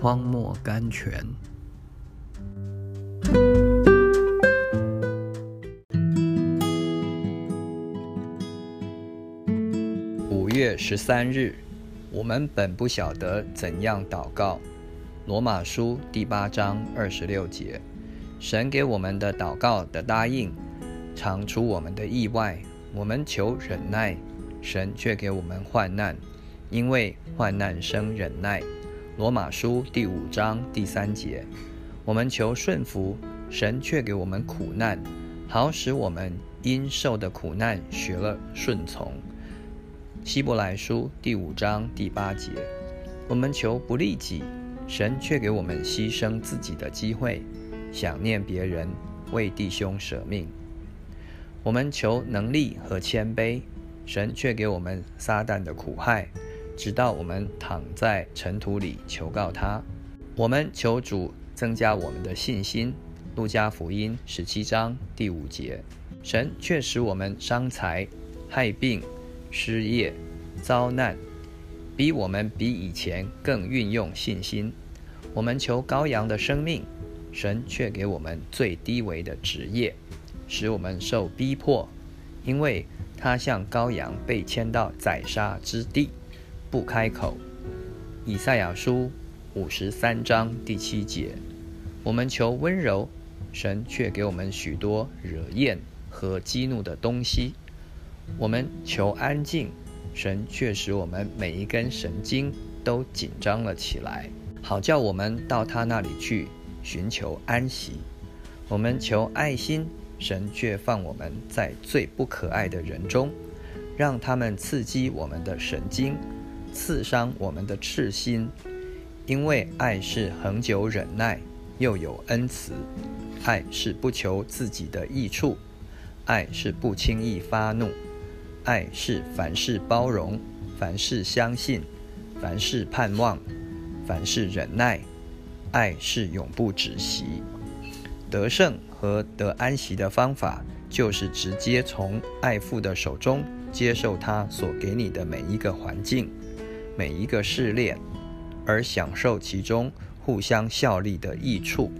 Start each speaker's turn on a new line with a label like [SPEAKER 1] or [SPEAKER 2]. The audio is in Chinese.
[SPEAKER 1] 荒漠甘泉。五月十三日，我们本不晓得怎样祷告。罗马书第八章二十六节，神给我们的祷告的答应，常出我们的意外。我们求忍耐，神却给我们患难，因为患难生忍耐。罗马书第五章第三节，我们求顺服，神却给我们苦难，好使我们因受的苦难学了顺从。希伯来书第五章第八节，我们求不利己。神却给我们牺牲自己的机会，想念别人，为弟兄舍命。我们求能力和谦卑，神却给我们撒旦的苦害，直到我们躺在尘土里求告他。我们求主增加我们的信心。路加福音十七章第五节，神却使我们伤财、害病、失业、遭难。比我们比以前更运用信心，我们求羔羊的生命，神却给我们最低微的职业，使我们受逼迫，因为他像羔羊被牵到宰杀之地，不开口。以赛亚书五十三章第七节，我们求温柔，神却给我们许多惹厌和激怒的东西，我们求安静。神却使我们每一根神经都紧张了起来，好叫我们到他那里去寻求安息。我们求爱心，神却放我们在最不可爱的人中，让他们刺激我们的神经，刺伤我们的赤心。因为爱是恒久忍耐，又有恩慈；爱是不求自己的益处，爱是不轻易发怒。爱是凡事包容，凡事相信，凡事盼望，凡事忍耐。爱是永不止息。得胜和得安息的方法，就是直接从爱父的手中接受他所给你的每一个环境、每一个试炼，而享受其中互相效力的益处。